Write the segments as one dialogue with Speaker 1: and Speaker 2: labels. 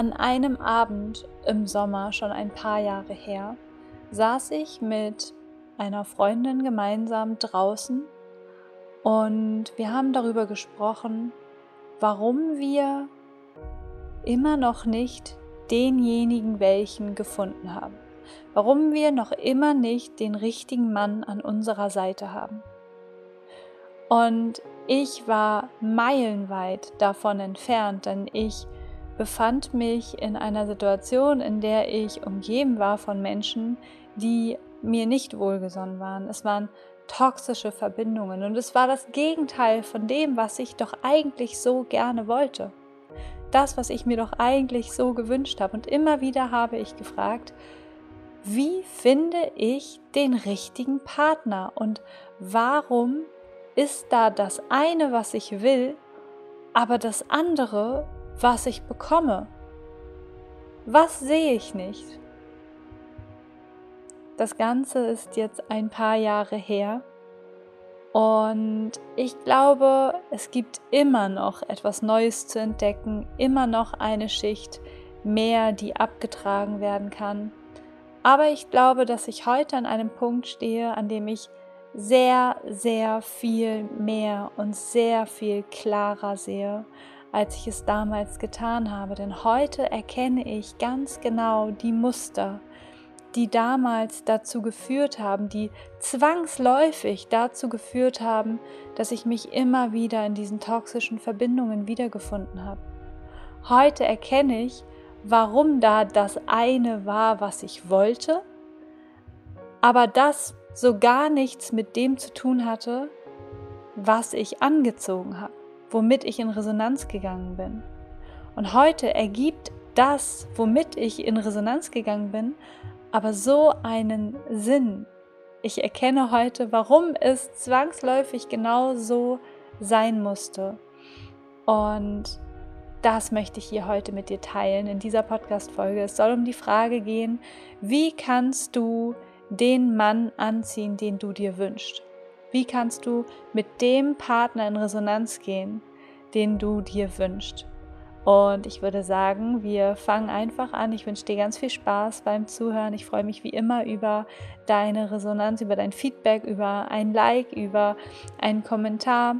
Speaker 1: an einem Abend im Sommer, schon ein paar Jahre her, saß ich mit einer Freundin gemeinsam draußen und wir haben darüber gesprochen, warum wir immer noch nicht denjenigen welchen gefunden haben. Warum wir noch immer nicht den richtigen Mann an unserer Seite haben. Und ich war meilenweit davon entfernt, denn ich befand mich in einer Situation, in der ich umgeben war von Menschen, die mir nicht wohlgesonnen waren. Es waren toxische Verbindungen und es war das Gegenteil von dem, was ich doch eigentlich so gerne wollte das, was ich mir doch eigentlich so gewünscht habe. Und immer wieder habe ich gefragt, wie finde ich den richtigen Partner und warum ist da das eine, was ich will, aber das andere, was ich bekomme? Was sehe ich nicht? Das Ganze ist jetzt ein paar Jahre her und ich glaube, es gibt immer noch etwas Neues zu entdecken, immer noch eine Schicht mehr, die abgetragen werden kann. Aber ich glaube, dass ich heute an einem Punkt stehe, an dem ich sehr, sehr viel mehr und sehr viel klarer sehe, als ich es damals getan habe. Denn heute erkenne ich ganz genau die Muster, die damals dazu geführt haben, die zwangsläufig dazu geführt haben, dass ich mich immer wieder in diesen toxischen Verbindungen wiedergefunden habe. Heute erkenne ich, warum da das eine war, was ich wollte, aber das so gar nichts mit dem zu tun hatte, was ich angezogen habe, womit ich in Resonanz gegangen bin. Und heute ergibt das, womit ich in Resonanz gegangen bin, aber so einen Sinn. Ich erkenne heute, warum es zwangsläufig genau so sein musste. Und das möchte ich hier heute mit dir teilen in dieser Podcast-Folge. Es soll um die Frage gehen, wie kannst du den Mann anziehen, den du dir wünschst? Wie kannst du mit dem Partner in Resonanz gehen, den du dir wünschst? Und ich würde sagen, wir fangen einfach an. Ich wünsche dir ganz viel Spaß beim Zuhören. Ich freue mich wie immer über deine Resonanz, über dein Feedback, über ein Like, über einen Kommentar.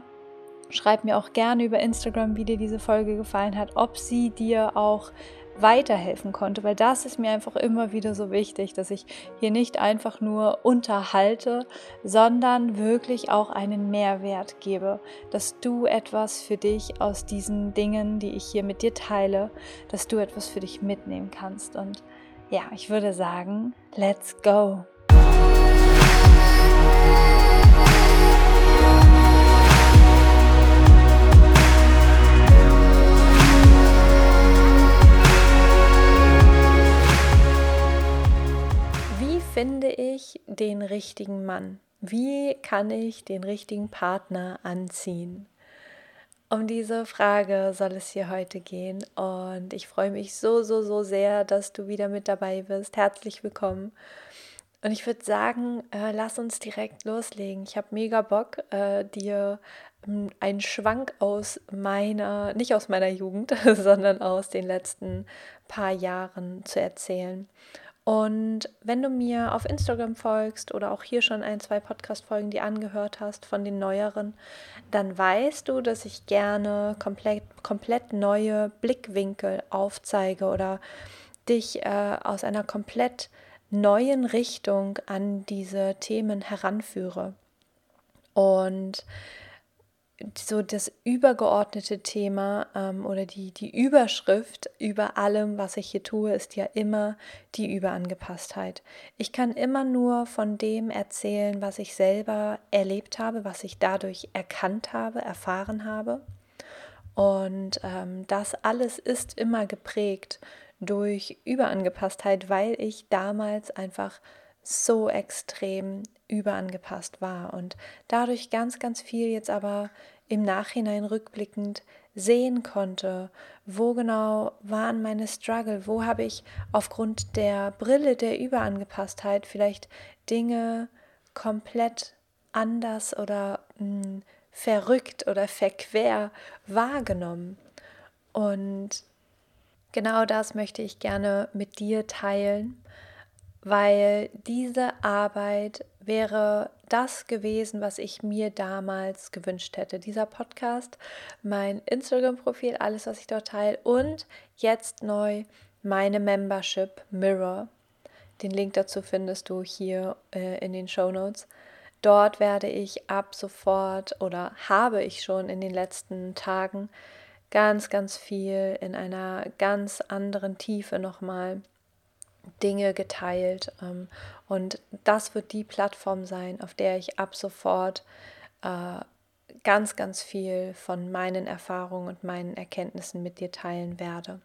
Speaker 1: Schreib mir auch gerne über Instagram, wie dir diese Folge gefallen hat, ob sie dir auch weiterhelfen konnte, weil das ist mir einfach immer wieder so wichtig, dass ich hier nicht einfach nur unterhalte, sondern wirklich auch einen Mehrwert gebe, dass du etwas für dich aus diesen Dingen, die ich hier mit dir teile, dass du etwas für dich mitnehmen kannst. Und ja, ich würde sagen, let's go. Ich den richtigen Mann? Wie kann ich den richtigen Partner anziehen? Um diese Frage soll es hier heute gehen und ich freue mich so, so, so sehr, dass du wieder mit dabei bist. Herzlich willkommen. Und ich würde sagen, äh, lass uns direkt loslegen. Ich habe mega Bock, äh, dir ähm, einen Schwank aus meiner, nicht aus meiner Jugend, sondern aus den letzten paar Jahren zu erzählen. Und wenn du mir auf Instagram folgst oder auch hier schon ein, zwei Podcast-Folgen, die angehört hast von den neueren, dann weißt du, dass ich gerne komplett, komplett neue Blickwinkel aufzeige oder dich äh, aus einer komplett neuen Richtung an diese Themen heranführe. Und so das übergeordnete Thema ähm, oder die, die Überschrift über allem, was ich hier tue, ist ja immer die Überangepasstheit. Ich kann immer nur von dem erzählen, was ich selber erlebt habe, was ich dadurch erkannt habe, erfahren habe. Und ähm, das alles ist immer geprägt durch Überangepasstheit, weil ich damals einfach so extrem überangepasst war und dadurch ganz, ganz viel jetzt aber im Nachhinein rückblickend sehen konnte, wo genau waren meine Struggle, wo habe ich aufgrund der Brille der Überangepasstheit vielleicht Dinge komplett anders oder mh, hm, verrückt oder verquer wahrgenommen. Und Genau das möchte ich gerne mit dir teilen, weil diese Arbeit wäre das gewesen, was ich mir damals gewünscht hätte. Dieser Podcast, mein Instagram-Profil, alles, was ich dort teile und jetzt neu meine Membership Mirror. Den Link dazu findest du hier äh, in den Show Notes. Dort werde ich ab sofort oder habe ich schon in den letzten Tagen ganz, ganz viel in einer ganz anderen Tiefe nochmal Dinge geteilt. Ähm, und das wird die Plattform sein, auf der ich ab sofort äh, ganz, ganz viel von meinen Erfahrungen und meinen Erkenntnissen mit dir teilen werde.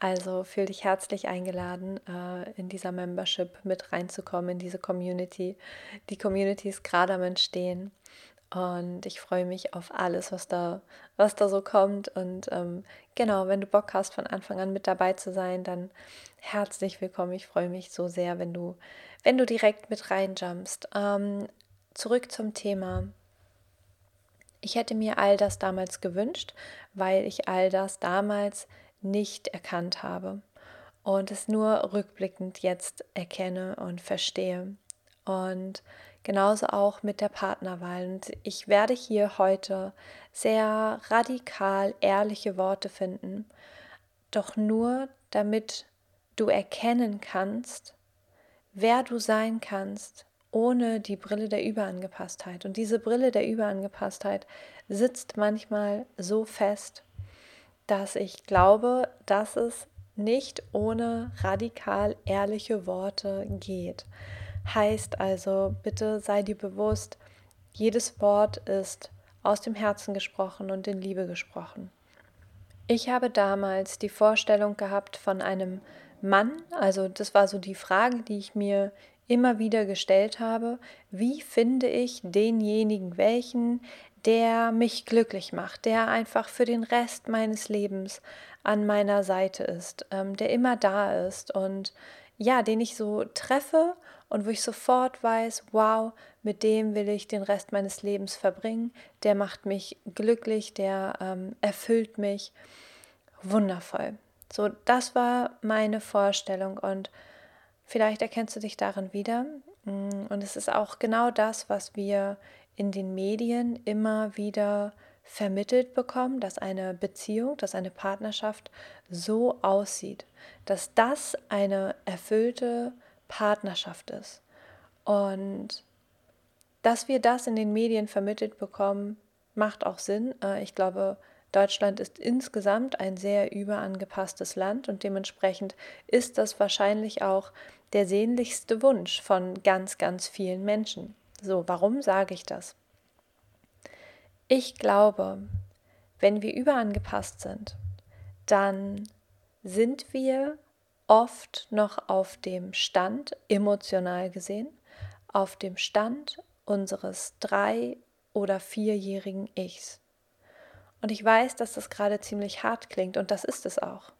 Speaker 1: Also fühl dich herzlich eingeladen, äh, in dieser Membership mit reinzukommen, in diese Community. Die Community ist gerade am Entstehen und ich freue mich auf alles, was da, was da so kommt. Und ähm, genau, wenn du Bock hast, von Anfang an mit dabei zu sein, dann herzlich willkommen. Ich freue mich so sehr, wenn du, wenn du direkt mit reinjumpst. Ähm, zurück zum Thema. Ich hätte mir all das damals gewünscht, weil ich all das damals nicht erkannt habe und es nur rückblickend jetzt erkenne und verstehe. Und genauso auch mit der Partnerwahl. Und ich werde hier heute sehr radikal ehrliche Worte finden, doch nur damit du erkennen kannst, wer du sein kannst, ohne die Brille der Überangepasstheit. Und diese Brille der Überangepasstheit sitzt manchmal so fest, dass ich glaube, dass es nicht ohne radikal ehrliche Worte geht. Heißt also, bitte sei dir bewusst, jedes Wort ist aus dem Herzen gesprochen und in Liebe gesprochen. Ich habe damals die Vorstellung gehabt von einem Mann, also das war so die Frage, die ich mir immer wieder gestellt habe, wie finde ich denjenigen, welchen, der mich glücklich macht, der einfach für den Rest meines Lebens an meiner Seite ist, ähm, der immer da ist und ja, den ich so treffe und wo ich sofort weiß, wow, mit dem will ich den Rest meines Lebens verbringen, der macht mich glücklich, der ähm, erfüllt mich wundervoll. So, das war meine Vorstellung und vielleicht erkennst du dich darin wieder. Mm, und es ist auch genau das, was wir in den Medien immer wieder vermittelt bekommen, dass eine Beziehung, dass eine Partnerschaft so aussieht, dass das eine erfüllte Partnerschaft ist. Und dass wir das in den Medien vermittelt bekommen, macht auch Sinn. Äh, ich glaube, Deutschland ist insgesamt ein sehr überangepasstes Land und dementsprechend ist das wahrscheinlich auch der sehnlichste Wunsch von ganz, ganz vielen Menschen. So, warum sage ich das? Ich glaube, wenn wir überangepasst sind, dann sind wir oft noch auf dem Stand, emotional gesehen, auf dem Stand unseres drei- oder vierjährigen Ichs. Und ich weiß, dass das gerade ziemlich hart klingt und das ist es auch.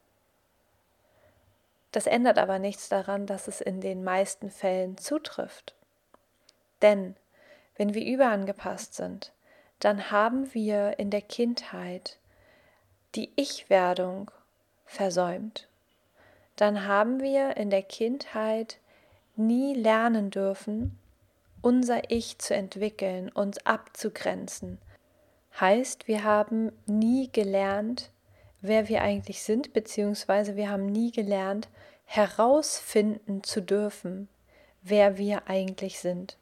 Speaker 1: Das ändert aber nichts daran, dass es in den meisten Fällen zutrifft. Denn wenn wir überangepasst sind, dann haben wir in der Kindheit die Ich-Werdung versäumt. Dann haben wir in der Kindheit nie lernen dürfen, unser Ich zu entwickeln, uns abzugrenzen. Heißt, wir haben nie gelernt, wer wir eigentlich sind, beziehungsweise wir haben nie gelernt, herausfinden zu dürfen, wer wir eigentlich sind.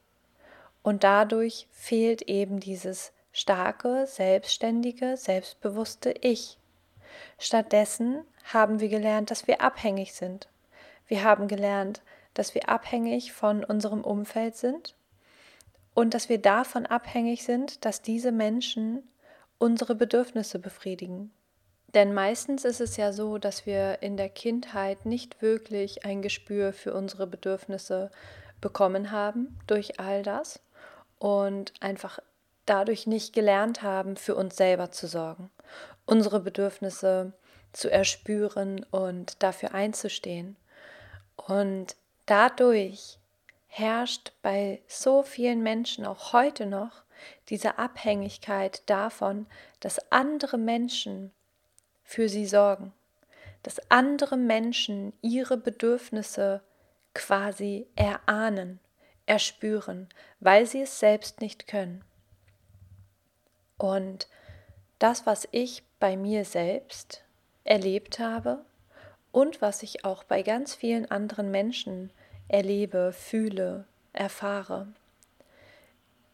Speaker 1: Und dadurch fehlt eben dieses starke, selbstständige, selbstbewusste Ich. Stattdessen haben wir gelernt, dass wir abhängig sind. Wir haben gelernt, dass wir abhängig von unserem Umfeld sind und dass wir davon abhängig sind, dass diese Menschen unsere Bedürfnisse befriedigen. Denn meistens ist es ja so, dass wir in der Kindheit nicht wirklich ein Gespür für unsere Bedürfnisse bekommen haben durch all das und einfach dadurch nicht gelernt haben, für uns selber zu sorgen, unsere Bedürfnisse zu erspüren und dafür einzustehen. Und dadurch herrscht bei so vielen Menschen auch heute noch diese Abhängigkeit davon, dass andere Menschen für sie sorgen, dass andere Menschen ihre Bedürfnisse quasi erahnen, erspüren, weil sie es selbst nicht können. Und das, was ich bei mir selbst erlebt habe und was ich auch bei ganz vielen anderen Menschen erlebe, fühle, erfahre,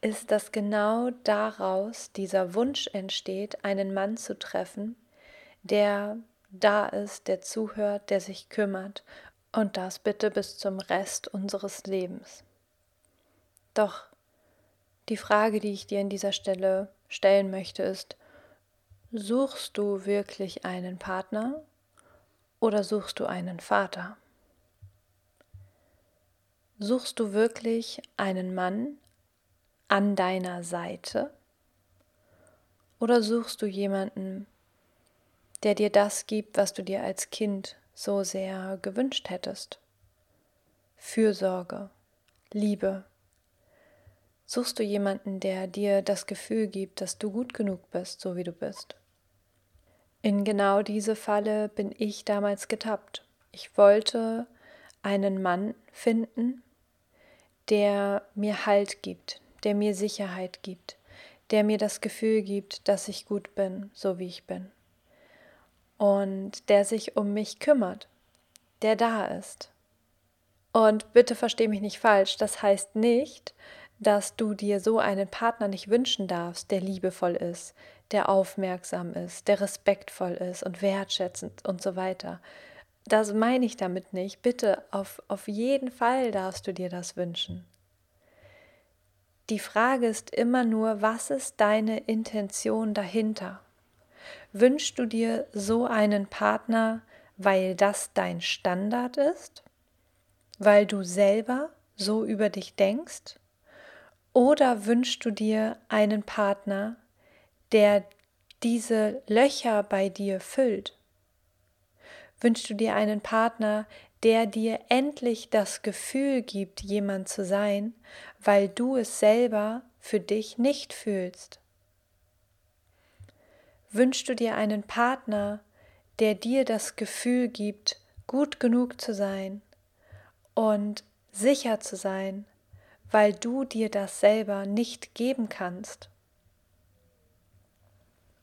Speaker 1: ist, dass genau daraus dieser Wunsch entsteht, einen Mann zu treffen, der da ist, der zuhört, der sich kümmert und das bitte bis zum Rest unseres Lebens. Doch die Frage, die ich dir an dieser Stelle stellen möchte, ist, suchst du wirklich einen Partner oder suchst du einen Vater? Suchst du wirklich einen Mann an deiner Seite oder suchst du jemanden, der dir das gibt, was du dir als Kind so sehr gewünscht hättest? Fürsorge, Liebe, Suchst du jemanden, der dir das Gefühl gibt, dass du gut genug bist, so wie du bist? In genau diese Falle bin ich damals getappt. Ich wollte einen Mann finden, der mir Halt gibt, der mir Sicherheit gibt, der mir das Gefühl gibt, dass ich gut bin, so wie ich bin. Und der sich um mich kümmert, der da ist. Und bitte versteh mich nicht falsch, das heißt nicht, dass du dir so einen Partner nicht wünschen darfst, der liebevoll ist, der aufmerksam ist, der respektvoll ist und wertschätzend und so weiter. Das meine ich damit nicht. Bitte, auf, auf jeden Fall darfst du dir das wünschen. Die Frage ist immer nur, was ist deine Intention dahinter? Wünschst du dir so einen Partner, weil das dein Standard ist? Weil du selber so über dich denkst? Oder wünschst du dir einen Partner, der diese Löcher bei dir füllt? Wünschst du dir einen Partner, der dir endlich das Gefühl gibt, jemand zu sein, weil du es selber für dich nicht fühlst? Wünschst du dir einen Partner, der dir das Gefühl gibt, gut genug zu sein und sicher zu sein weil du dir das selber nicht geben kannst.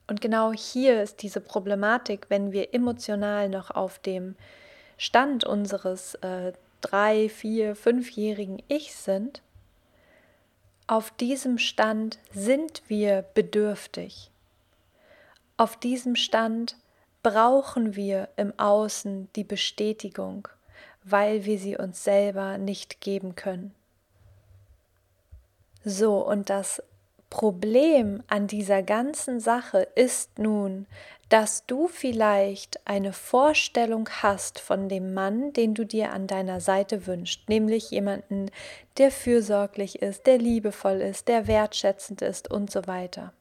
Speaker 1: Und genau hier ist diese Problematik, wenn wir emotional noch auf dem Stand unseres äh, drei, vier, fünfjährigen Ichs sind, auf diesem Stand sind wir bedürftig. Auf diesem Stand brauchen wir im Außen die Bestätigung, weil wir sie uns selber nicht geben können. So, und das Problem an dieser ganzen Sache ist nun, dass du vielleicht eine Vorstellung hast von dem Mann, den du dir an deiner Seite wünschst, nämlich jemanden, der fürsorglich ist, der liebevoll ist, der wertschätzend ist und so weiter.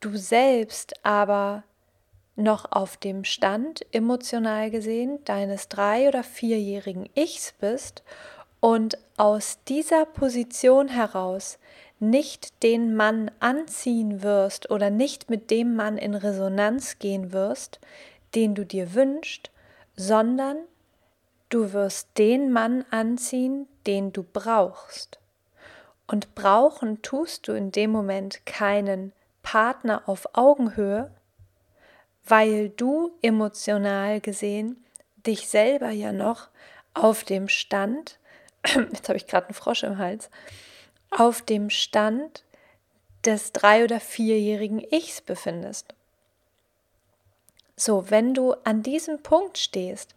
Speaker 1: Du selbst aber noch auf dem Stand, emotional gesehen, deines drei- oder vierjährigen Ichs bist und aus dieser Position heraus nicht den Mann anziehen wirst oder nicht mit dem Mann in Resonanz gehen wirst, den du dir wünschst, sondern du wirst den Mann anziehen, den du brauchst. Und brauchen tust du in dem Moment keinen Partner auf Augenhöhe, weil du emotional gesehen dich selber ja noch auf dem Stand jetzt habe ich gerade einen Frosch im Hals, auf dem Stand des drei- oder vierjährigen Ichs befindest. So, wenn du an diesem Punkt stehst,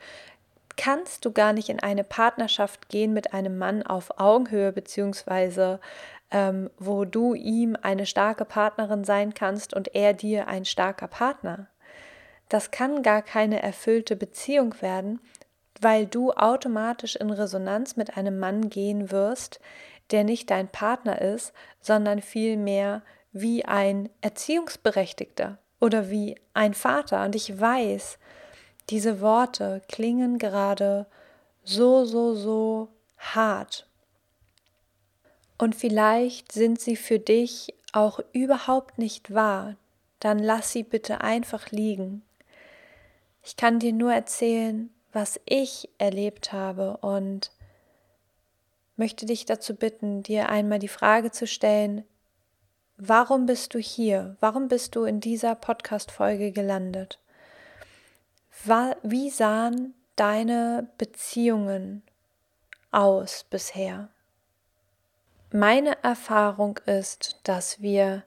Speaker 1: kannst du gar nicht in eine Partnerschaft gehen mit einem Mann auf Augenhöhe, beziehungsweise ähm, wo du ihm eine starke Partnerin sein kannst und er dir ein starker Partner. Das kann gar keine erfüllte Beziehung werden, weil du automatisch in Resonanz mit einem Mann gehen wirst, der nicht dein Partner ist, sondern vielmehr wie ein Erziehungsberechtigter oder wie ein Vater. Und ich weiß, diese Worte klingen gerade so, so, so hart. Und vielleicht sind sie für dich auch überhaupt nicht wahr. Dann lass sie bitte einfach liegen. Ich kann dir nur erzählen, was ich erlebt habe und möchte dich dazu bitten, dir einmal die Frage zu stellen, warum bist du hier? Warum bist du in dieser Podcast-Folge gelandet? Wie sahen deine Beziehungen aus bisher? Meine Erfahrung ist, dass wir,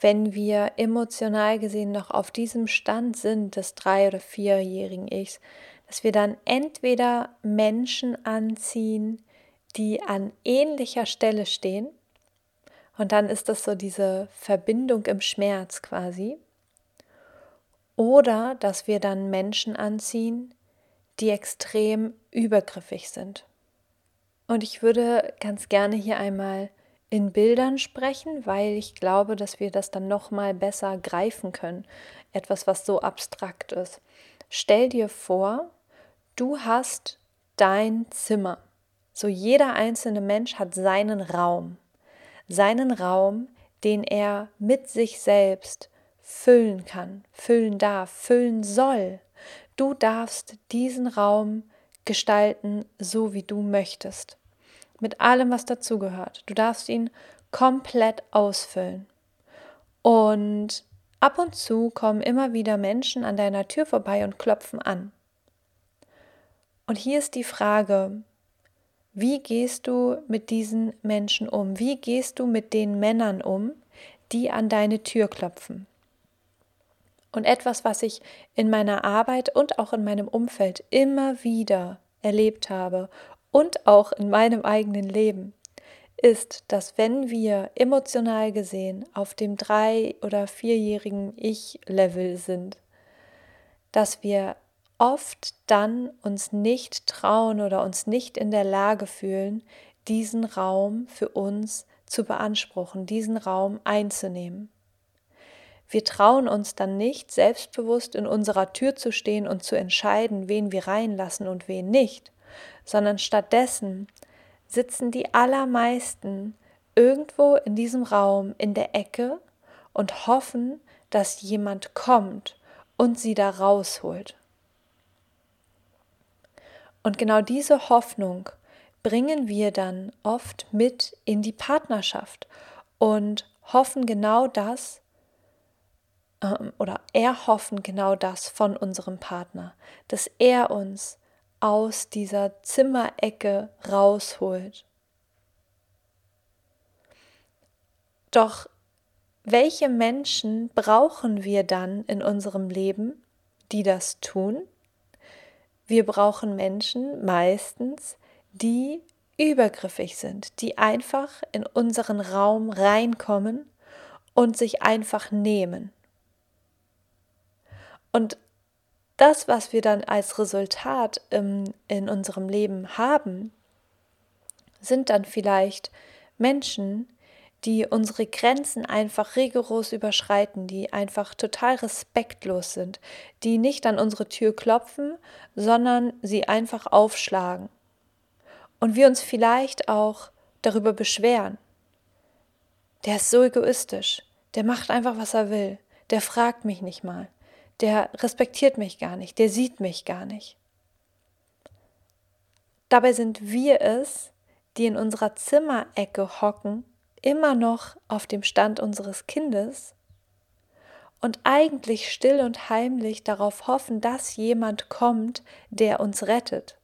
Speaker 1: wenn wir emotional gesehen noch auf diesem Stand sind des drei- oder vierjährigen Ichs, dass wir dann entweder Menschen anziehen, die an ähnlicher Stelle stehen, und dann ist das so diese Verbindung im Schmerz quasi, oder dass wir dann Menschen anziehen, die extrem übergriffig sind. Und ich würde ganz gerne hier einmal in Bildern sprechen, weil ich glaube, dass wir das dann noch mal besser greifen können. Etwas, was so abstrakt ist. Stell dir vor, du hast dein Zimmer. So jeder einzelne Mensch hat seinen Raum. Seinen Raum, den er mit sich selbst füllen kann, füllen darf, füllen soll. Du darfst diesen Raum gestalten, so wie du möchtest. Mit allem, was dazugehört. Du darfst ihn komplett ausfüllen. Und ab und zu kommen immer wieder Menschen an deiner Tür vorbei und klopfen an. Und hier ist die Frage, wie gehst du mit diesen Menschen um? Wie gehst du mit den Männern um, die an deine Tür klopfen? Und etwas, was ich in meiner Arbeit und auch in meinem Umfeld immer wieder erlebt habe und auch in meinem eigenen Leben, ist, dass wenn wir emotional gesehen auf dem drei- oder vierjährigen Ich-Level sind, dass wir oft dann uns nicht trauen oder uns nicht in der Lage fühlen, diesen Raum für uns zu beanspruchen, diesen Raum einzunehmen. Wir trauen uns dann nicht, selbstbewusst in unserer Tür zu stehen und zu entscheiden, wen wir reinlassen und wen nicht, sondern stattdessen sitzen die allermeisten irgendwo in diesem Raum in der Ecke und hoffen, dass jemand kommt und sie da rausholt. Und genau diese Hoffnung bringen wir dann oft mit in die Partnerschaft und hoffen genau das, ähm, oder erhoffen genau das von unserem Partner, dass er uns aus dieser Zimmerecke rausholt. Doch welche Menschen brauchen wir dann in unserem Leben, die das tun? Wir brauchen Menschen meistens, die übergriffig sind, die einfach in unseren Raum reinkommen und sich einfach nehmen. Und das, was wir dann als Resultat im, in unserem Leben haben, sind dann vielleicht Menschen, die unsere Grenzen einfach rigoros überschreiten, die einfach total respektlos sind, die nicht an unsere Tür klopfen, sondern sie einfach aufschlagen. Und wir uns vielleicht auch darüber beschweren. Der ist so egoistisch, der macht einfach, was er will, der fragt mich nicht mal der respektiert mich gar nicht, der sieht mich gar nicht. Dabei sind wir es, die in unserer Zimmerecke hocken, immer noch auf dem Stand unseres Kindes und eigentlich still und heimlich darauf hoffen, dass jemand kommt, der uns rettet.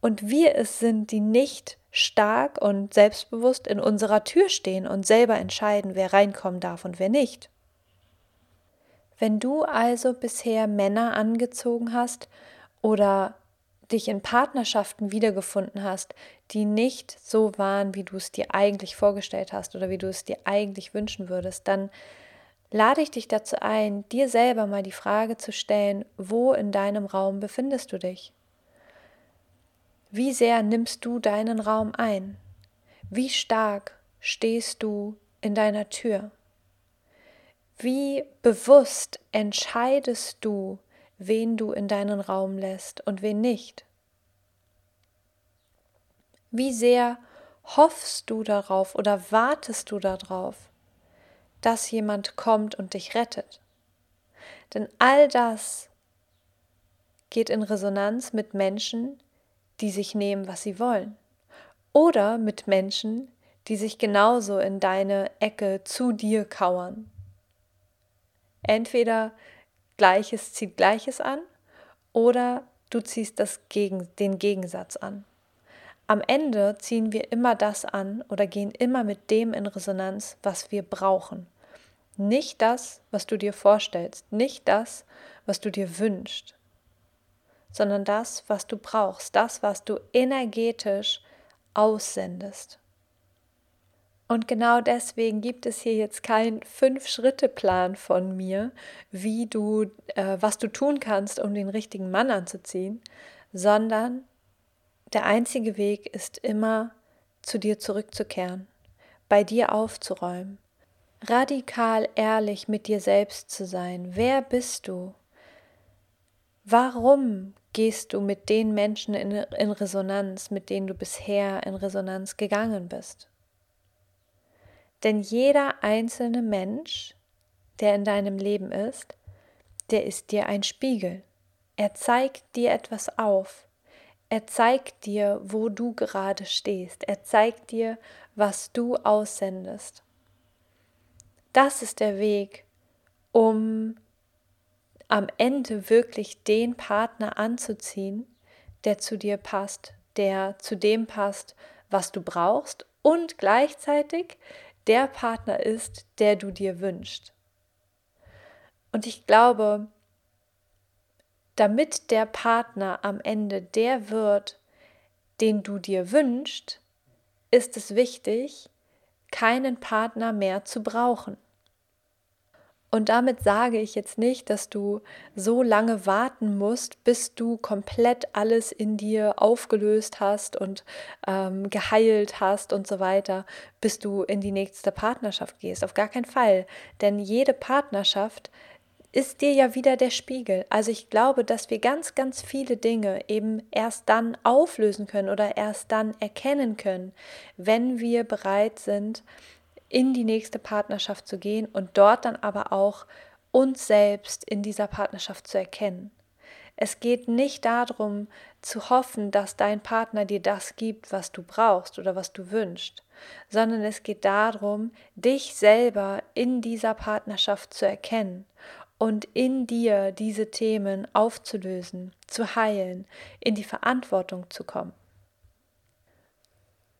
Speaker 1: Und wir es sind, die nicht stark und selbstbewusst in unserer Tür stehen und selber entscheiden, wer reinkommen darf und wer nicht. Wenn du also bisher Männer angezogen hast oder dich in Partnerschaften wiedergefunden hast, die nicht so waren, wie du es dir eigentlich vorgestellt hast oder wie du es dir eigentlich wünschen würdest, dann lade ich dich dazu ein, dir selber mal die Frage zu stellen, wo in deinem Raum befindest du dich? Wie sehr nimmst du deinen Raum ein? Wie stark stehst du in deiner Tür? Wie bewusst entscheidest du, wen du in deinen Raum lässt und wen nicht? Wie sehr hoffst du darauf oder wartest du darauf, dass jemand kommt und dich rettet? Denn all das geht in Resonanz mit Menschen, die sich nehmen, was sie wollen. Oder mit Menschen, die sich genauso in deine Ecke zu dir kauern. Entweder Gleiches zieht Gleiches an oder du ziehst das gegen, den Gegensatz an. Am Ende ziehen wir immer das an oder gehen immer mit dem in Resonanz, was wir brauchen. Nicht das, was du dir vorstellst, nicht das, was du dir wünschst, sondern das, was du brauchst, das, was du energetisch aussendest. Und genau deswegen gibt es hier jetzt keinen Fünf-Schritte-Plan von mir, wie du, äh, was du tun kannst, um den richtigen Mann anzuziehen, sondern der einzige Weg ist immer, zu dir zurückzukehren, bei dir aufzuräumen, radikal ehrlich mit dir selbst zu sein. Wer bist du? Warum gehst du mit den Menschen in, in Resonanz, mit denen du bisher in Resonanz gegangen bist? Denn jeder einzelne Mensch, der in deinem Leben ist, der ist dir ein Spiegel. Er zeigt dir etwas auf. Er zeigt dir, wo du gerade stehst. Er zeigt dir, was du aussendest. Das ist der Weg, um am Ende wirklich den Partner anzuziehen, der zu dir passt, der zu dem passt, was du brauchst und gleichzeitig der Partner ist, der du dir wünschst. Und ich glaube, damit der Partner am Ende der wird, den du dir wünschst, ist es wichtig, keinen Partner mehr zu brauchen. Und damit sage ich jetzt nicht, dass du so lange warten musst, bis du komplett alles in dir aufgelöst hast und ähm, geheilt hast und so weiter, bis du in die nächste Partnerschaft gehst. Auf gar keinen Fall. Denn jede Partnerschaft ist dir ja wieder der Spiegel. Also ich glaube, dass wir ganz, ganz viele Dinge eben erst dann auflösen können oder erst dann erkennen können, wenn wir bereit sind, in die nächste Partnerschaft zu gehen und dort dann aber auch uns selbst in dieser Partnerschaft zu erkennen. Es geht nicht darum zu hoffen, dass dein Partner dir das gibt, was du brauchst oder was du wünschst, sondern es geht darum, dich selber in dieser Partnerschaft zu erkennen und in dir diese Themen aufzulösen, zu heilen, in die Verantwortung zu kommen.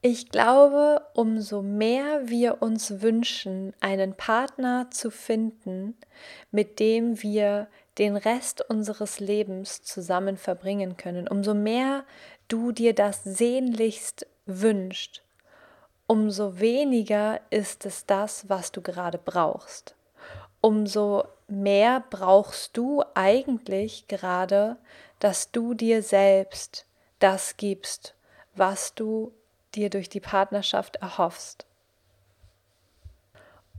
Speaker 1: Ich glaube, umso mehr wir uns wünschen, einen Partner zu finden, mit dem wir den Rest unseres Lebens zusammen verbringen können, umso mehr du dir das sehnlichst wünscht, umso weniger ist es das, was du gerade brauchst. Umso mehr brauchst du eigentlich gerade, dass du dir selbst das gibst, was du dir durch die Partnerschaft erhoffst.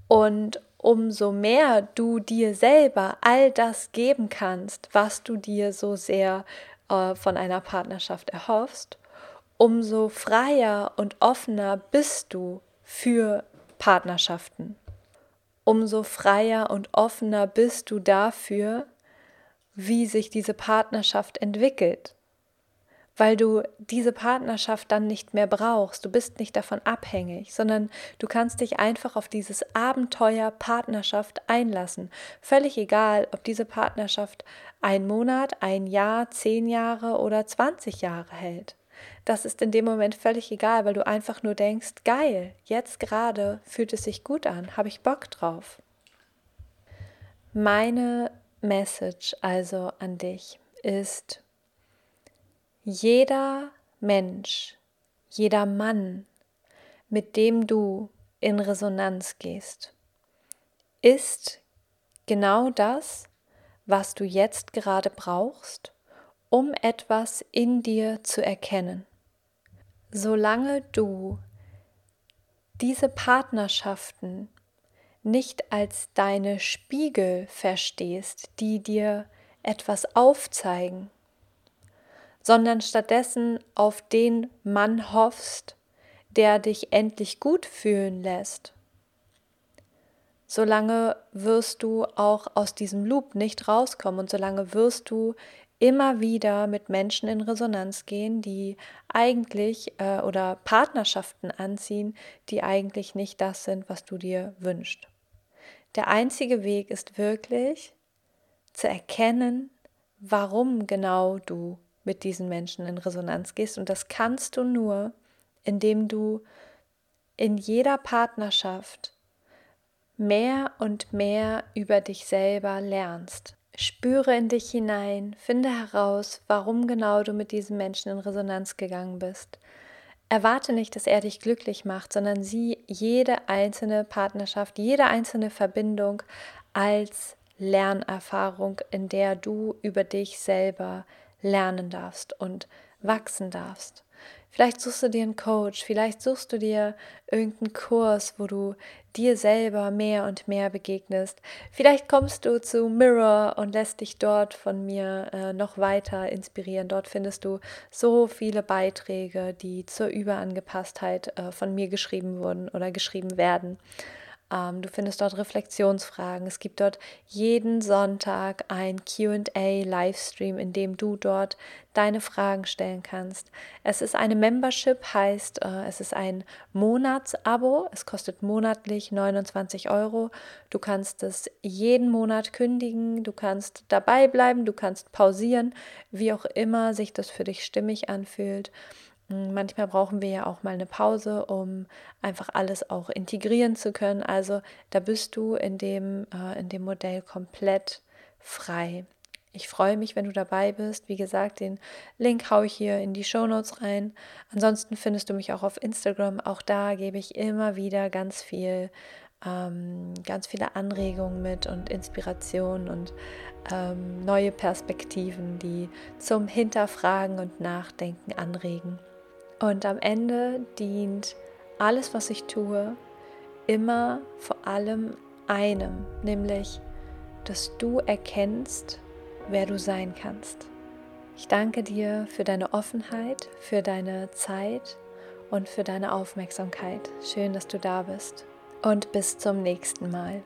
Speaker 1: Und umso mehr du dir selber all das geben kannst, was du dir so sehr äh, von einer Partnerschaft erhoffst, umso freier und offener bist du für Partnerschaften. Umso freier und offener bist du dafür, wie sich diese Partnerschaft entwickelt weil du diese Partnerschaft dann nicht mehr brauchst. Du bist nicht davon abhängig, sondern du kannst dich einfach auf dieses Abenteuer Partnerschaft einlassen. Völlig egal, ob diese Partnerschaft ein Monat, ein Jahr, zehn Jahre oder 20 Jahre hält. Das ist in dem Moment völlig egal, weil du einfach nur denkst, geil, jetzt gerade fühlt es sich gut an, habe ich Bock drauf. Meine Message also an dich ist, jeder Mensch, jeder Mann, mit dem du in Resonanz gehst, ist genau das, was du jetzt gerade brauchst, um etwas in dir zu erkennen. Solange du diese Partnerschaften nicht als deine Spiegel verstehst, die dir etwas aufzeigen, sondern stattdessen auf den Mann hoffst, der dich endlich gut fühlen lässt. Solange wirst du auch aus diesem Loop nicht rauskommen und solange wirst du immer wieder mit Menschen in Resonanz gehen, die eigentlich äh, oder Partnerschaften anziehen, die eigentlich nicht das sind, was du dir wünschst. Der einzige Weg ist wirklich zu erkennen, warum genau du mit diesen Menschen in Resonanz gehst. Und das kannst du nur, indem du in jeder Partnerschaft mehr und mehr über dich selber lernst. Spüre in dich hinein, finde heraus, warum genau du mit diesem Menschen in Resonanz gegangen bist. Erwarte nicht, dass er dich glücklich macht, sondern sieh jede einzelne Partnerschaft, jede einzelne Verbindung als Lernerfahrung, in der du über dich selber lernen darfst und wachsen darfst. Vielleicht suchst du dir einen Coach, vielleicht suchst du dir irgendeinen Kurs, wo du dir selber mehr und mehr begegnest. Vielleicht kommst du zu Mirror und lässt dich dort von mir äh, noch weiter inspirieren. Dort findest du so viele Beiträge, die zur Überangepasstheit äh, von mir geschrieben wurden oder geschrieben werden. Ähm, du findest dort Reflexionsfragen. Es gibt dort jeden Sonntag ein QA-Livestream, in dem du dort deine Fragen stellen kannst. Es ist eine Membership, heißt, äh, es ist ein Monatsabo. Es kostet monatlich 29 Euro. Du kannst es jeden Monat kündigen. Du kannst dabei bleiben. Du kannst pausieren, wie auch immer sich das für dich stimmig anfühlt. Hm, manchmal brauchen wir ja auch mal eine Pause, um einfach alles auch integrieren zu können. Also da bist du in dem, äh, in dem Modell komplett frei. Ich freue mich, wenn du dabei bist. Wie gesagt, den Link haue ich hier in die Show Notes rein. Ansonsten findest du mich auch auf Instagram. Auch da gebe ich immer wieder ganz viel, ähm, ganz viele Anregungen mit und Inspirationen und ähm, neue Perspektiven, die zum Hinterfragen und Nachdenken anregen. Und am Ende dient alles, was ich tue, immer vor allem einem, nämlich, dass du erkennst, wer du sein kannst. Ich danke dir für deine Offenheit, für deine Zeit und für deine Aufmerksamkeit. Schön, dass du da bist. Und bis zum nächsten Mal.